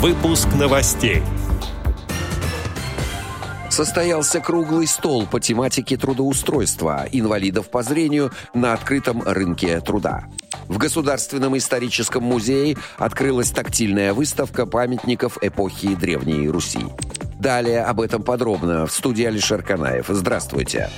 Выпуск новостей. Состоялся круглый стол по тематике трудоустройства инвалидов по зрению на открытом рынке труда. В Государственном историческом музее открылась тактильная выставка памятников эпохи Древней Руси. Далее об этом подробно в студии Алишер Канаев. Здравствуйте.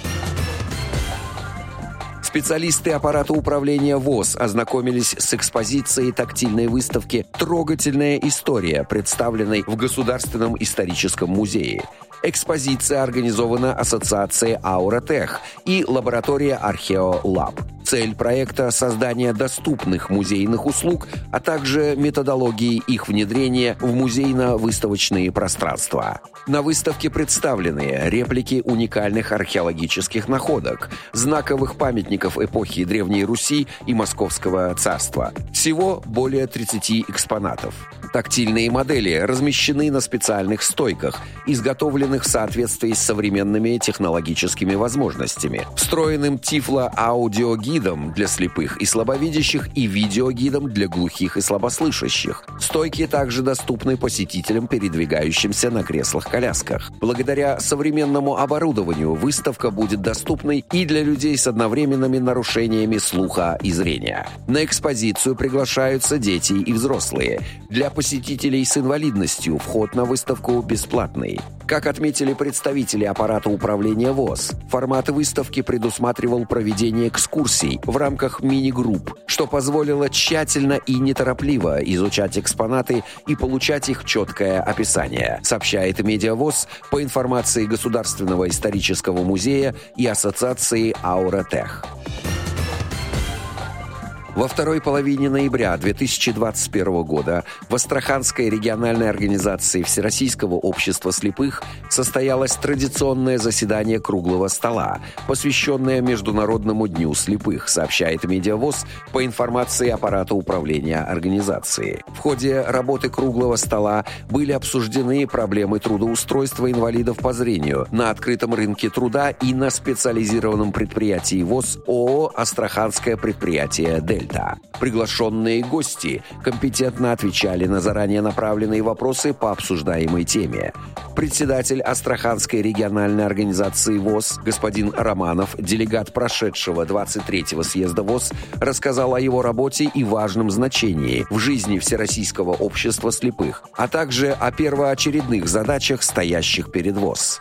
Специалисты аппарата управления ВОЗ ознакомились с экспозицией тактильной выставки «Трогательная история», представленной в Государственном историческом музее. Экспозиция организована Ассоциацией «Ауратех» и лаборатория «Археолаб». Цель проекта – создание доступных музейных услуг, а также методологии их внедрения в музейно-выставочные пространства. На выставке представлены реплики уникальных археологических находок, знаковых памятников эпохи Древней Руси и Московского царства. Всего более 30 экспонатов. Тактильные модели размещены на специальных стойках, изготовленных в соответствии с современными технологическими возможностями. Встроенным тифло-аудиогидом для слепых и слабовидящих и видеогидом для глухих и слабослышащих. Стойки также доступны посетителям, передвигающимся на креслах-колясках. Благодаря современному оборудованию выставка будет доступной и для людей с одновременными нарушениями слуха и зрения. На экспозицию приглашаются дети и взрослые. Для посетителей с инвалидностью вход на выставку бесплатный. Как отметили представители аппарата управления ВОЗ, формат выставки предусматривал проведение экскурсий в рамках мини-групп, что позволило тщательно и неторопливо изучать экспонаты и получать их четкое описание, сообщает Медиавоз по информации Государственного исторического музея и Ассоциации «Ауратех». Во второй половине ноября 2021 года в Астраханской региональной организации Всероссийского общества слепых состоялось традиционное заседание круглого стола, посвященное Международному дню слепых, сообщает Медиавоз по информации аппарата управления организации. В ходе работы круглого стола были обсуждены проблемы трудоустройства инвалидов по зрению на открытом рынке труда и на специализированном предприятии ВОЗ ООО «Астраханское предприятие «Дель». Дельта. Приглашенные гости компетентно отвечали на заранее направленные вопросы по обсуждаемой теме. Председатель Астраханской региональной организации ВОЗ господин Романов, делегат прошедшего 23-го съезда ВОЗ, рассказал о его работе и важном значении в жизни Всероссийского общества слепых, а также о первоочередных задачах, стоящих перед ВОЗ.